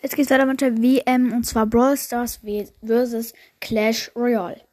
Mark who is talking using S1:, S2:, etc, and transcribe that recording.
S1: Jetzt geht's weiter mit der WM und zwar Brawl Stars vs Clash Royale.